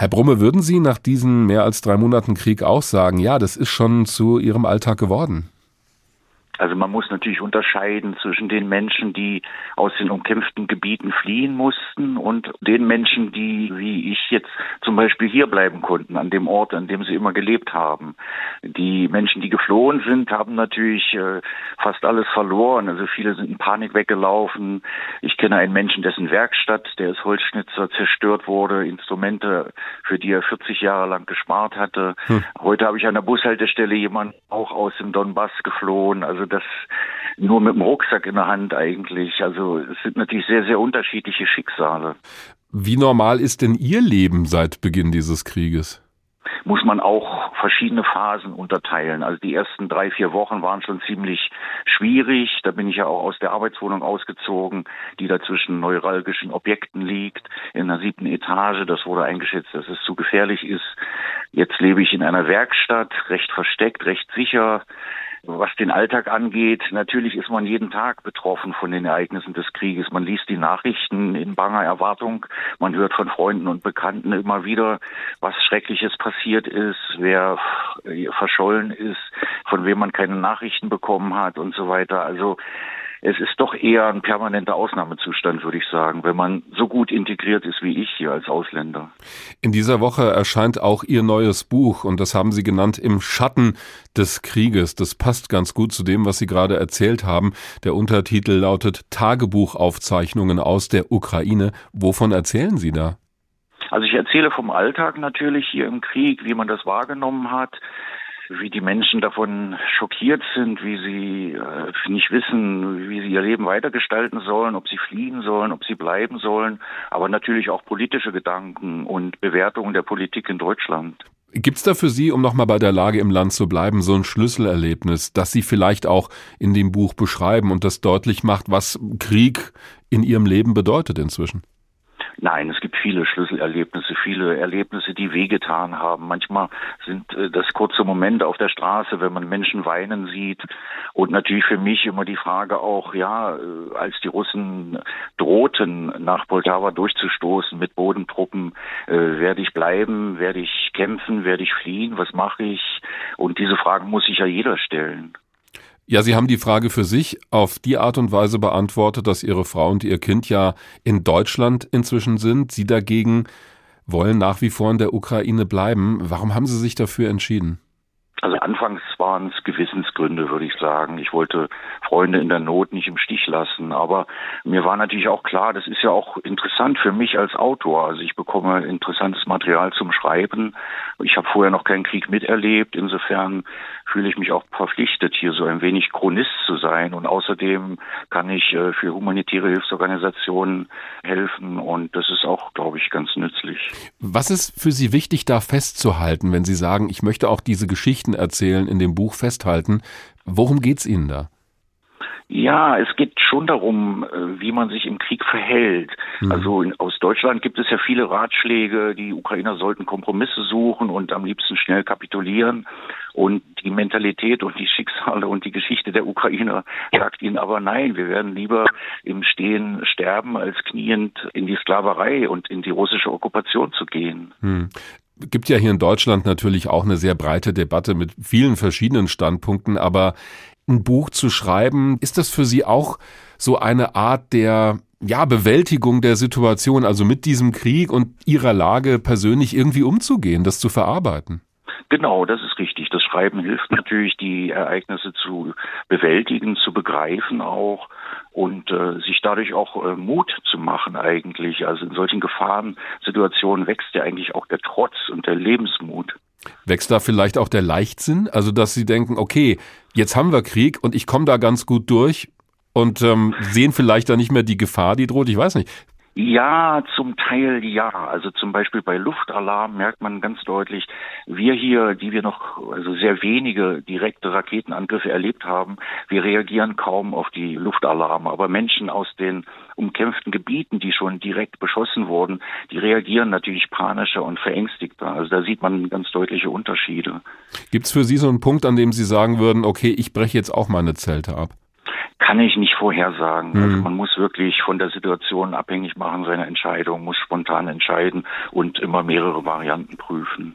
Herr Brumme, würden Sie nach diesen mehr als drei Monaten Krieg auch sagen, ja, das ist schon zu Ihrem Alltag geworden? Also man muss natürlich unterscheiden zwischen den Menschen, die aus den umkämpften Gebieten fliehen mussten und den Menschen, die, wie ich jetzt zum Beispiel hier bleiben konnten, an dem Ort, an dem sie immer gelebt haben. Die Menschen, die geflohen sind, haben natürlich äh, fast alles verloren. Also viele sind in Panik weggelaufen. Ich kenne einen Menschen, dessen Werkstatt, der ist Holzschnitzer, zerstört wurde, Instrumente, für die er 40 Jahre lang gespart hatte. Hm. Heute habe ich an der Bushaltestelle jemanden auch aus dem Donbass geflohen. Also das nur mit dem Rucksack in der Hand eigentlich. Also es sind natürlich sehr, sehr unterschiedliche Schicksale. Wie normal ist denn Ihr Leben seit Beginn dieses Krieges? muss man auch verschiedene Phasen unterteilen. Also die ersten drei, vier Wochen waren schon ziemlich schwierig. Da bin ich ja auch aus der Arbeitswohnung ausgezogen, die da zwischen neuralgischen Objekten liegt, in der siebten Etage. Das wurde eingeschätzt, dass es zu gefährlich ist. Jetzt lebe ich in einer Werkstatt, recht versteckt, recht sicher. Was den Alltag angeht, natürlich ist man jeden Tag betroffen von den Ereignissen des Krieges. Man liest die Nachrichten in banger Erwartung. Man hört von Freunden und Bekannten immer wieder, was Schreckliches passiert ist, wer verschollen ist, von wem man keine Nachrichten bekommen hat und so weiter. Also es ist doch eher ein permanenter Ausnahmezustand, würde ich sagen, wenn man so gut integriert ist wie ich hier als Ausländer. In dieser Woche erscheint auch Ihr neues Buch und das haben Sie genannt Im Schatten des Krieges. Das passt ganz gut zu dem, was Sie gerade erzählt haben. Der Untertitel lautet Tagebuchaufzeichnungen aus der Ukraine. Wovon erzählen Sie da? Also ich erzähle vom Alltag natürlich hier im Krieg, wie man das wahrgenommen hat, wie die Menschen davon schockiert sind, wie sie äh, nicht wissen, wie sie ihr Leben weitergestalten sollen, ob sie fliehen sollen, ob sie bleiben sollen, aber natürlich auch politische Gedanken und Bewertungen der Politik in Deutschland. Gibt es da für Sie, um nochmal bei der Lage im Land zu bleiben, so ein Schlüsselerlebnis, das Sie vielleicht auch in dem Buch beschreiben und das deutlich macht, was Krieg in Ihrem Leben bedeutet inzwischen? Nein, es gibt viele Schlüsselerlebnisse, viele Erlebnisse, die wehgetan haben. Manchmal sind äh, das kurze Momente auf der Straße, wenn man Menschen weinen sieht. Und natürlich für mich immer die Frage auch, ja, äh, als die Russen drohten, nach Poltawa durchzustoßen mit Bodentruppen, äh, werde ich bleiben, werde ich kämpfen, werde ich fliehen, was mache ich? Und diese Fragen muss sich ja jeder stellen. Ja, Sie haben die Frage für sich auf die Art und Weise beantwortet, dass Ihre Frau und Ihr Kind ja in Deutschland inzwischen sind. Sie dagegen wollen nach wie vor in der Ukraine bleiben. Warum haben Sie sich dafür entschieden? Also anfangs waren es Gewissensgründe, würde ich sagen. Ich wollte Freunde in der Not nicht im Stich lassen. Aber mir war natürlich auch klar, das ist ja auch interessant für mich als Autor. Also ich bekomme interessantes Material zum Schreiben. Ich habe vorher noch keinen Krieg miterlebt. Insofern fühle ich mich auch verpflichtet, hier so ein wenig Chronist zu sein. Und außerdem kann ich äh, für humanitäre Hilfsorganisationen helfen. Und das ist auch, glaube ich, ganz nützlich. Was ist für Sie wichtig, da festzuhalten, wenn Sie sagen, ich möchte auch diese Geschichten erzählen, in dem Buch festhalten? Worum geht es Ihnen da? Ja, es geht schon darum, äh, wie man sich im Krieg verhält. Mhm. Also in, aus Deutschland gibt es ja viele Ratschläge, die Ukrainer sollten Kompromisse suchen und am liebsten schnell kapitulieren. Und die Mentalität und die Schicksale und die Geschichte der Ukrainer sagt ihnen aber nein, wir werden lieber im Stehen sterben, als kniend in die Sklaverei und in die russische Okkupation zu gehen. Mhm gibt ja hier in Deutschland natürlich auch eine sehr breite Debatte mit vielen verschiedenen Standpunkten, aber ein Buch zu schreiben, ist das für Sie auch so eine Art der ja, Bewältigung der Situation, also mit diesem Krieg und Ihrer Lage persönlich irgendwie umzugehen, das zu verarbeiten? Genau, das ist richtig. Das Schreiben hilft natürlich, die Ereignisse zu bewältigen, zu begreifen auch und äh, sich dadurch auch äh, Mut zu machen eigentlich. Also in solchen Gefahrensituationen wächst ja eigentlich auch der Trotz und der Lebensmut. Wächst da vielleicht auch der Leichtsinn? Also, dass Sie denken, okay, jetzt haben wir Krieg und ich komme da ganz gut durch und ähm, sehen vielleicht da nicht mehr die Gefahr, die droht. Ich weiß nicht. Ja, zum Teil ja. Also zum Beispiel bei Luftalarm merkt man ganz deutlich, wir hier, die wir noch also sehr wenige direkte Raketenangriffe erlebt haben, wir reagieren kaum auf die Luftalarme. Aber Menschen aus den umkämpften Gebieten, die schon direkt beschossen wurden, die reagieren natürlich panischer und verängstigter. Also da sieht man ganz deutliche Unterschiede. Gibt es für Sie so einen Punkt, an dem Sie sagen würden, okay, ich breche jetzt auch meine Zelte ab? Kann ich nicht vorhersagen. Mhm. Also man muss wirklich von der Situation abhängig machen, seine Entscheidung, muss spontan entscheiden und immer mehrere Varianten prüfen.